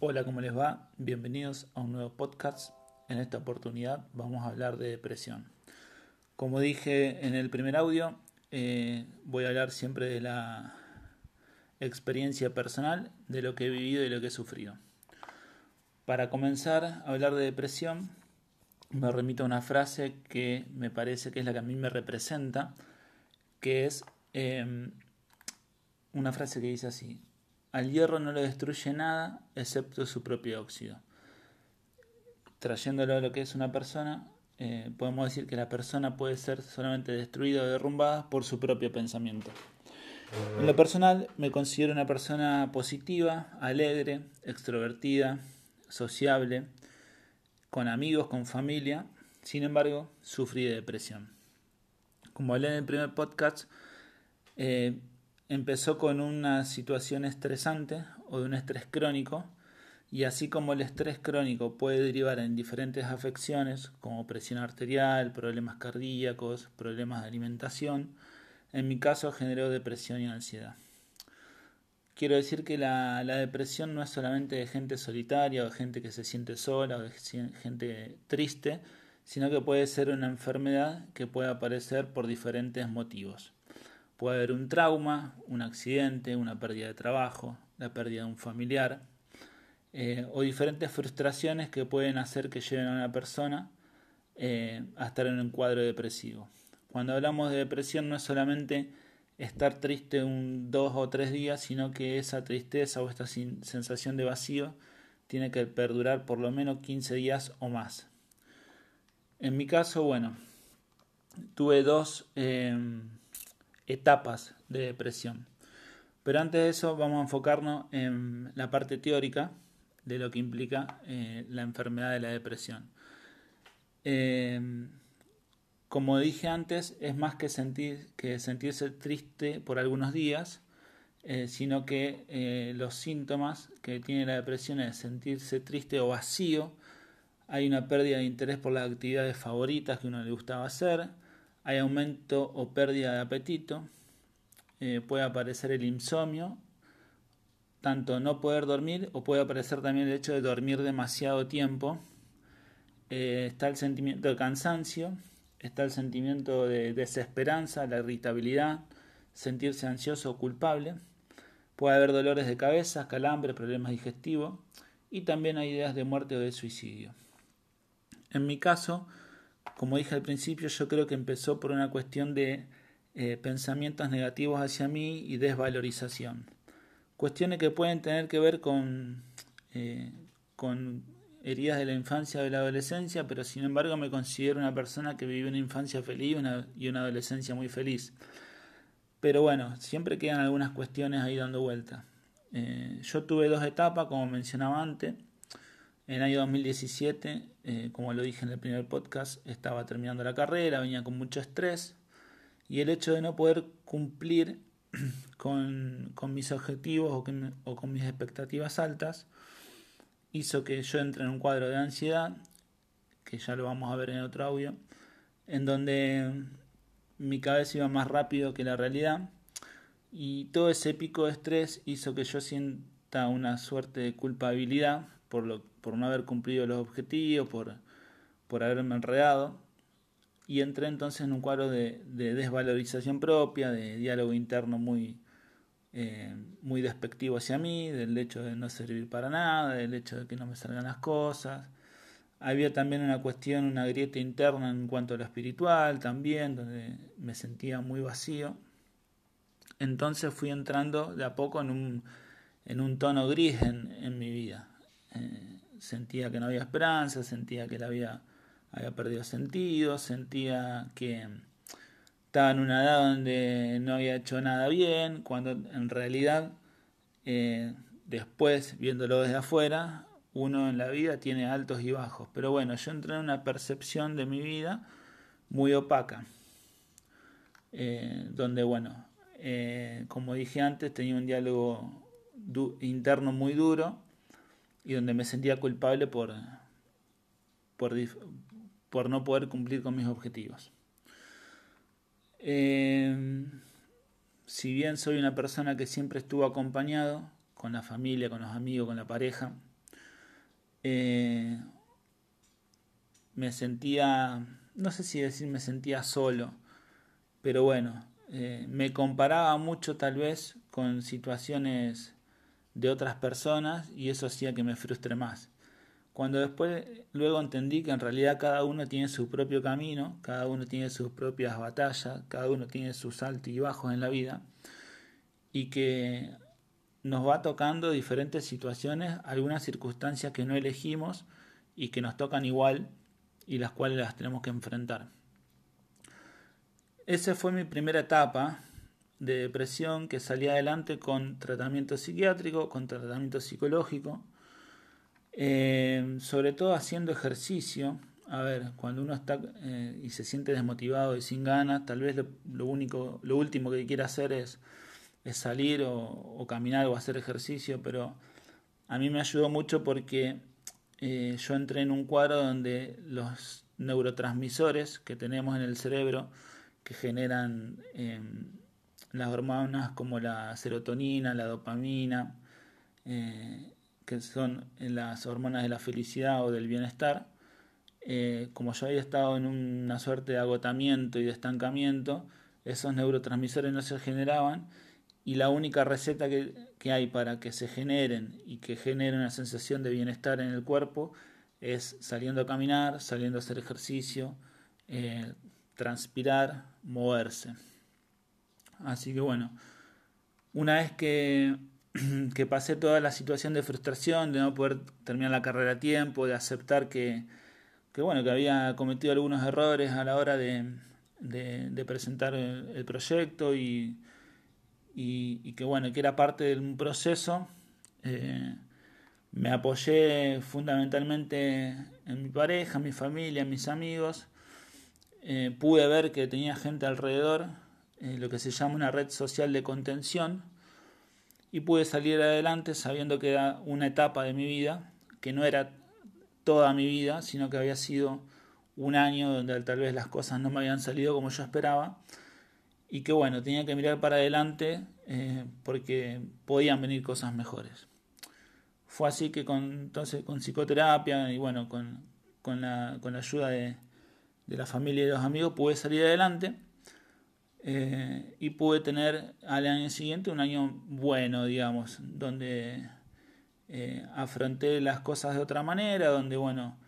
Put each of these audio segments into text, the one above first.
Hola, ¿cómo les va? Bienvenidos a un nuevo podcast. En esta oportunidad vamos a hablar de depresión. Como dije en el primer audio, eh, voy a hablar siempre de la experiencia personal, de lo que he vivido y lo que he sufrido. Para comenzar a hablar de depresión, me remito a una frase que me parece que es la que a mí me representa, que es em, una frase que dice así, al hierro no le destruye nada excepto su propio óxido. Trayéndolo a lo que es una persona, eh, podemos decir que la persona puede ser solamente destruida o derrumbada por su propio pensamiento. En lo personal, me considero una persona positiva, alegre, extrovertida, sociable, con amigos, con familia. Sin embargo, sufrí de depresión. Como hablé en el primer podcast, eh, empezó con una situación estresante o de un estrés crónico y así como el estrés crónico puede derivar en diferentes afecciones como presión arterial, problemas cardíacos, problemas de alimentación, en mi caso generó depresión y ansiedad. Quiero decir que la, la, depresión no es solamente de gente solitaria o de gente que se siente sola o de gente triste, sino que puede ser una enfermedad que puede aparecer por diferentes motivos. Puede haber un trauma, un accidente, una pérdida de trabajo, la pérdida de un familiar eh, o diferentes frustraciones que pueden hacer que lleven a una persona eh, a estar en un cuadro depresivo. Cuando hablamos de depresión no es solamente estar triste un dos o tres días, sino que esa tristeza o esta sensación de vacío tiene que perdurar por lo menos 15 días o más. En mi caso, bueno, tuve dos em, etapas de depresión. Pero antes de eso vamos a enfocarnos en la parte teórica de lo que implica eh, la enfermedad de la depresión. Em, como dije antes, es más que, sentir, que sentirse triste por algunos días, eh, sino que eh, los síntomas que tiene la depresión es sentirse triste o vacío, hay una pérdida de interés por las actividades favoritas que uno le gustaba hacer, hay aumento o pérdida de apetito, eh, puede aparecer el insomnio, tanto no poder dormir o puede aparecer también el hecho de dormir demasiado tiempo, eh, está el sentimiento de cansancio, está el sentimiento de desesperanza, la irritabilidad, sentirse ansioso o culpable, puede haber dolores de cabeza, calambre, problemas digestivos y también hay ideas de muerte o de suicidio. En mi caso, como dije al principio, yo creo que empezó por una cuestión de eh, pensamientos negativos hacia mí y desvalorización. Cuestiones que pueden tener que ver con, eh, heridas de la infancia o de la adolescencia, pero sin embargo me considero una persona que vive una infancia feliz y una adolescencia muy feliz. Pero bueno, siempre quedan algunas cuestiones ahí dando vuelta. Eh, yo tuve dos etapas, como mencionaba antes. En el año 2017, eh, como lo dije en el primer podcast, estaba terminando la carrera, venía con mucho estrés y el hecho de no poder cumplir con, mis objetivos o, con mis expectativas altas hizo que yo entre en un cuadro de ansiedad, que ya lo vamos a ver en otro audio, en donde mi cabeza iba más rápido que la realidad y todo ese pico de estrés hizo que yo sienta una suerte de culpabilidad por, lo, por no haber cumplido los objetivos, por, haberme enredado. Y entré entonces en un cuadro de, desvalorización propia, de diálogo interno muy, eh, muy despectivo hacia mí, del hecho de no servir para nada, del hecho de que no me salgan las cosas. Había también una cuestión, una grieta interna en cuanto a lo espiritual también, donde me sentía muy vacío. Entonces fui entrando de a poco en un, en un tono gris en mi vida. Eh, sentía que no había esperanza, sentía que la vida había perdido sentido, sentía que estaba en una edad donde no había hecho nada bien, cuando en realidad eh, después, viéndolo desde afuera, uno en la vida tiene altos y bajos. Pero bueno, yo entré en una percepción de mi vida muy opaca, eh, donde bueno, como dije antes, tenía un diálogo interno muy duro y donde me sentía culpable por, por, por no poder cumplir con mis objetivos. Eh, si bien soy una persona que siempre estuvo acompañado con la familia, con los amigos, con la pareja, eh, me sentía, no sé si decir me sentía solo, pero bueno, eh, me comparaba mucho tal vez con situaciones de otras personas y eso hacía que me frustre más. Cuando después luego entendí que en realidad cada uno tiene su propio camino, cada uno tiene sus propias batallas, cada uno tiene sus altos y bajos en la vida y que nos va tocando diferentes situaciones, algunas circunstancias que no elegimos y que nos tocan igual y las cuales las tenemos que enfrentar. Esa fue mi primera etapa de depresión que salí adelante con tratamiento psiquiátrico, con tratamiento psicológico, eh, sobre todo haciendo ejercicio. A ver, cuando uno está eh, y se siente desmotivado y sin ganas, tal vez lo, único, lo último que quiere hacer es, salir o, o, caminar o hacer ejercicio, pero a mí me ayudó mucho porque eh, yo entré en un cuadro donde los neurotransmisores que tenemos en el cerebro que generan em, las hormonas como la serotonina, la dopamina, eh, que son las hormonas de la felicidad o del bienestar, eh, como yo había estado en una suerte de agotamiento y de estancamiento, esos neurotransmisores no se generaban y la única receta que, hay para que se generen y que generen una sensación de bienestar en el cuerpo es saliendo a caminar, saliendo a hacer ejercicio, eh, transpirar, moverse. Así que bueno, una vez que, que, pasé toda la situación de frustración, de no poder terminar la carrera a tiempo, de aceptar que, que bueno, que había cometido algunos errores a la hora de, de, presentar el proyecto y y, que bueno, que era parte de un proceso. Eh, me apoyé fundamentalmente en mi pareja, en mi familia, mis amigos. Eh, pude ver que tenía gente alrededor, eh, lo que se llama una red social de contención, y pude salir adelante sabiendo que era una etapa de mi vida, que no era toda mi vida, sino que había sido un año donde tal vez las cosas no me habían salido como yo esperaba, y que bueno, tenía que mirar para adelante eh, porque podían venir cosas mejores. Fue así que con, entonces, con psicoterapia y bueno, con, con, la, con la ayuda de, de, la familia y los amigos pude salir adelante eh, y pude tener al año siguiente un año bueno, digamos, donde eh, afronté las cosas de otra manera, donde bueno,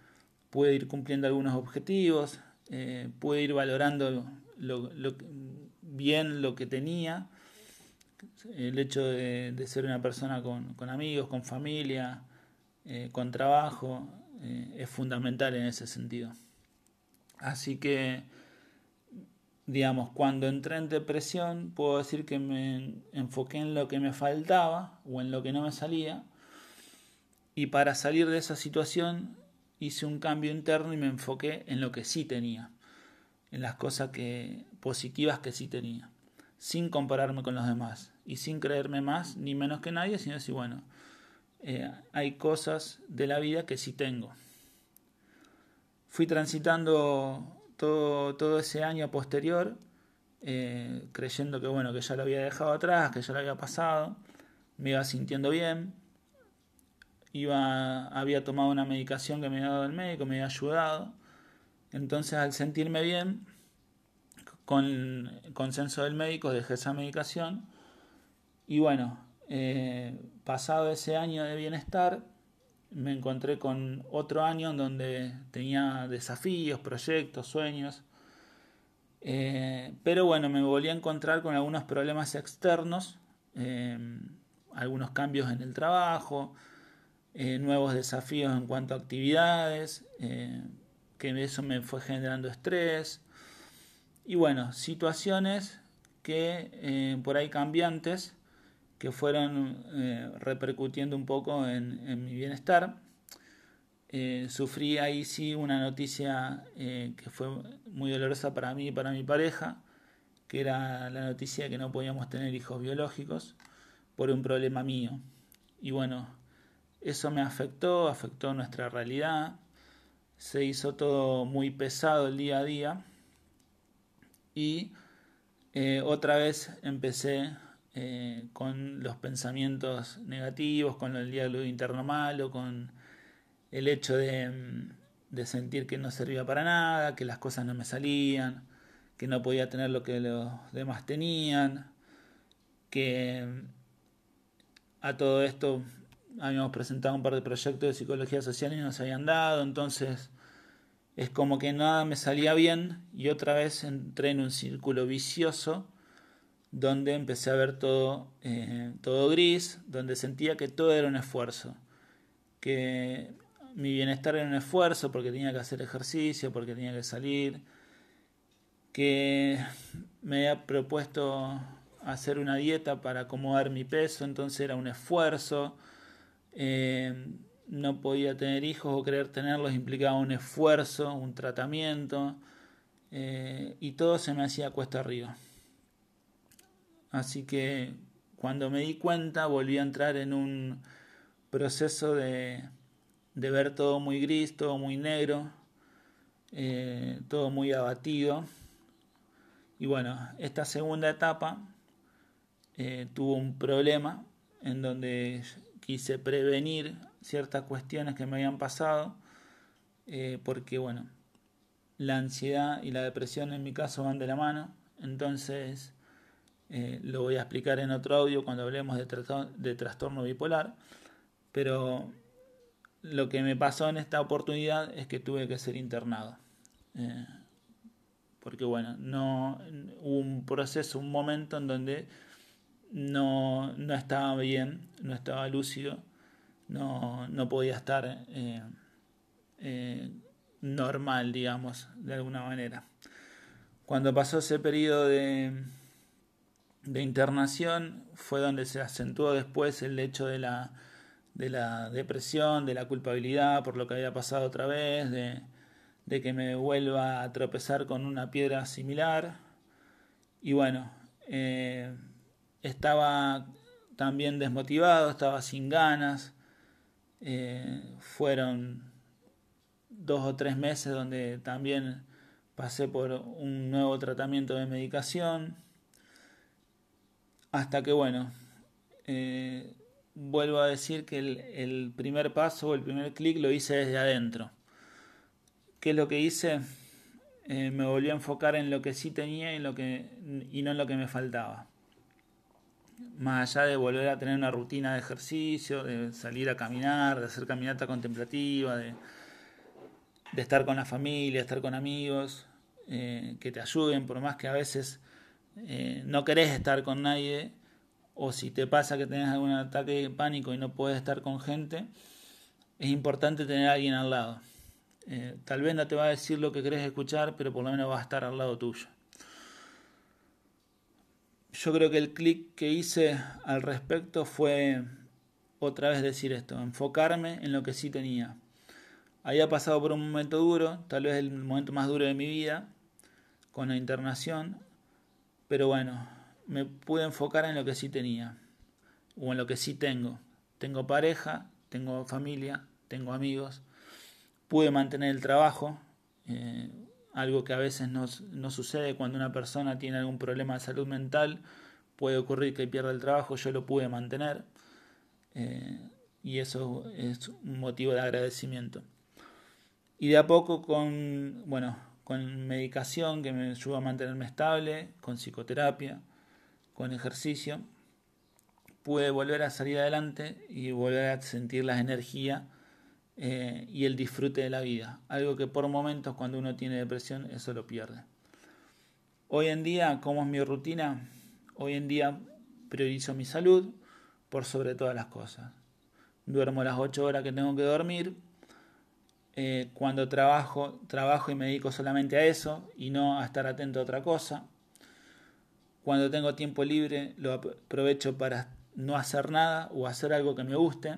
pude ir cumpliendo algunos objetivos, pude ir valorando lo, lo, bien lo que tenía. El hecho de, ser una persona con, amigos, con familia, eh, con trabajo, eh, es fundamental en ese sentido. Así que, digamos, cuando entré en depresión, puedo decir que me enfoqué en lo que me faltaba o en lo que no me salía. Y para salir de esa situación hice un cambio interno y me enfoqué en lo que sí tenía en las cosas que, positivas que sí tenía, sin compararme con los demás y sin creerme más ni menos que nadie, sino decir, bueno, eh, hay cosas de la vida que sí tengo. Fui transitando todo, todo ese año posterior, eh, creyendo que bueno, que ya lo había dejado atrás, que ya lo había pasado, me iba sintiendo bien, iba, había tomado una medicación que me había dado el médico, me había ayudado, entonces, al sentirme bien, con el consenso del médico, dejé esa medicación. Y bueno, eh, pasado ese año de bienestar, me encontré con otro año en donde tenía desafíos, proyectos, sueños. Eh, pero bueno, me volví a encontrar con algunos problemas externos, eh, algunos cambios en el trabajo, nuevos desafíos en cuanto a actividades que eso me fue generando estrés. Y bueno, situaciones que eh, por ahí cambiantes que fueron eh, repercutiendo un poco en, mi bienestar. Eh, sufrí ahí sí una noticia que fue muy dolorosa para mí y para mi pareja, que era la noticia de que no podíamos tener hijos biológicos por un problema mío. Y bueno, eso me afectó, afectó nuestra realidad, se hizo todo muy pesado el día a día y eh, otra vez empecé eh, con los pensamientos negativos, con el diálogo interno malo, con el hecho de, de sentir que no servía para nada, que las cosas no me salían, que no podía tener lo que los demás tenían, que a todo esto habíamos presentado un par de proyectos de psicología social y no habían dado, entonces es como que nada me salía bien y otra vez entré en un círculo vicioso donde empecé a ver todo, eh, todo gris, donde sentía que todo era un esfuerzo, que mi bienestar era un esfuerzo porque tenía que hacer ejercicio, porque tenía que salir, que me había propuesto hacer una dieta para acomodar mi peso, entonces era un esfuerzo. Eh, no podía tener hijos o querer tenerlos implicaba un esfuerzo, un tratamiento, eh, y todo se me hacía cuesta arriba. Así que cuando me di cuenta volví a entrar en un proceso de, ver todo muy gris, todo muy negro, eh, todo muy abatido. Y bueno, esta segunda etapa eh, tuvo un problema en donde quise prevenir ciertas cuestiones que me habían pasado, eh, porque bueno, la ansiedad y la depresión en mi caso van de la mano, entonces eh, lo voy a explicar en otro audio cuando hablemos de, trastorno bipolar, pero lo que me pasó en esta oportunidad es que tuve que ser internado. Eh, porque bueno, no hubo un proceso, un momento en donde no, no estaba bien, no estaba lúcido no, no podía estar eh, normal, digamos, de alguna manera. Cuando pasó ese periodo de, de internación fue donde se acentuó después el hecho de la, de la depresión, de la culpabilidad por lo que había pasado otra vez, de, de que me vuelva a tropezar con una piedra similar. Y bueno, eh, estaba también desmotivado, estaba sin ganas, eh, fueron dos o tres meses donde también pasé por un nuevo tratamiento de medicación. Hasta que, bueno, eh, vuelvo a decir que el, primer paso o el primer clic lo hice desde adentro. ¿Qué es lo que hice? Eh, me volví a enfocar en lo que sí tenía y, lo que, y no en lo que me faltaba más allá de volver a tener una rutina de ejercicio, de salir a caminar, de hacer caminata contemplativa, de, estar con la familia, estar con amigos, eh, que te ayuden, por más que a veces eh, no querés estar con nadie, o si te pasa que tenés algún ataque de pánico y no puedes estar con gente, es importante tener a alguien al lado. Eh, tal vez no te va a decir lo que querés escuchar, pero por lo menos va a estar al lado tuyo yo creo que el clic que hice al respecto fue otra vez decir esto, enfocarme en lo que sí tenía. Había pasado por un momento duro, tal vez el momento más duro de mi vida, con la internación, pero bueno, me pude enfocar en lo que sí tenía, o en lo que sí tengo. Tengo pareja, tengo familia, tengo amigos, pude mantener el trabajo, eh, algo que a veces no, sucede cuando una persona tiene algún problema de salud mental, puede ocurrir que pierda el trabajo, yo lo pude mantener eh, y eso es un motivo de agradecimiento. Y de a poco con, bueno, con medicación que me ayuda a mantenerme estable, con psicoterapia, con ejercicio, pude volver a salir adelante y volver a sentir la energía eh, y el disfrute de la vida. Algo que por momentos cuando uno tiene depresión eso lo pierde. Hoy en día, ¿cómo es mi rutina? Hoy en día priorizo mi salud por sobre todas las cosas. Duermo las 8 horas que tengo que dormir. Eh, cuando trabajo, trabajo y me dedico solamente a eso y no a estar atento a otra cosa. Cuando tengo tiempo libre lo aprovecho para no hacer nada o hacer algo que me guste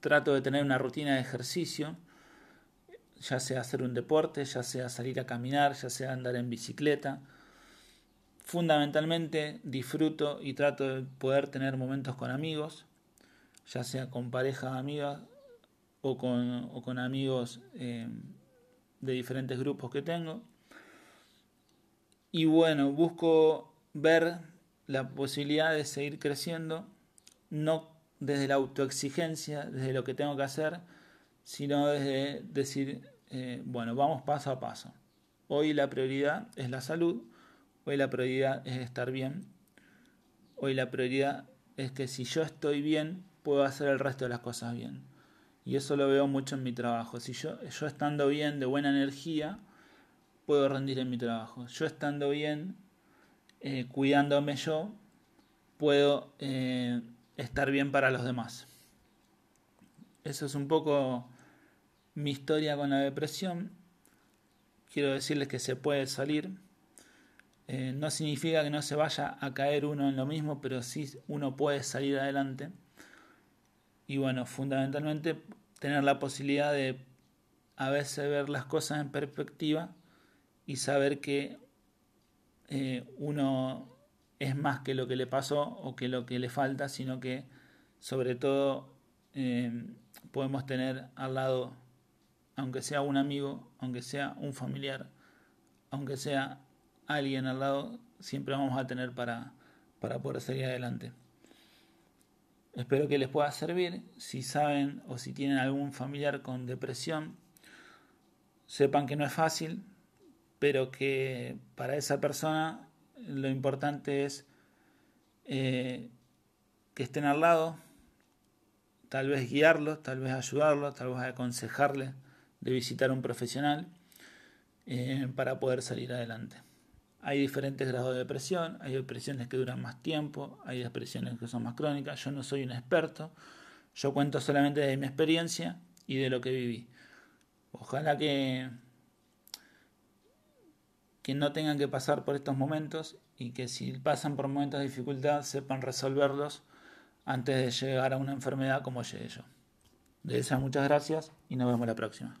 trato de tener una rutina de ejercicio, ya sea hacer un deporte, ya sea salir a caminar, ya sea andar en bicicleta. Fundamentalmente disfruto y trato de poder tener momentos con amigos, ya sea con pareja amigas o con, amigos eh, de diferentes grupos que tengo. Y bueno, busco ver la posibilidad de seguir creciendo, no desde la autoexigencia, desde lo que tengo que hacer, sino desde decir, eh, bueno, vamos paso a paso. Hoy la prioridad es la salud, hoy la prioridad es estar bien, hoy la prioridad es que si yo estoy bien, puedo hacer el resto de las cosas bien. Y eso lo veo mucho en mi trabajo. Si yo, yo estando bien, de buena energía, puedo rendir en mi trabajo. Yo estando bien, eh, cuidándome yo, puedo eh, estar bien para los demás. Eso es un poco mi historia con la depresión. Quiero decirles que se puede salir. Eh, no significa que no se vaya a caer uno en lo mismo, pero sí uno puede salir adelante. Y bueno, fundamentalmente tener la posibilidad de a veces ver las cosas en perspectiva y saber que eh, uno es más que lo que le pasó o que lo que le falta, sino que sobre todo eh, podemos tener al lado, aunque sea un amigo, aunque sea un familiar, aunque sea alguien al lado, siempre vamos a tener para, para poder seguir adelante. Espero que les pueda servir. Si saben o si tienen algún familiar con depresión, sepan que no es fácil, pero que para esa persona lo importante es eh, que estén al lado, tal vez guiarlos, tal vez ayudarlos, tal vez aconsejarles de visitar a un profesional eh, para poder salir adelante. Hay diferentes grados de depresión, hay depresiones que duran más tiempo, hay depresiones que son más crónicas. Yo no soy un experto, yo cuento solamente de mi experiencia y de lo que viví. Ojalá que, que no tengan que pasar por estos momentos y que si pasan por momentos de dificultad sepan resolverlos antes de llegar a una enfermedad como llegué yo. De esas muchas gracias y nos vemos la próxima.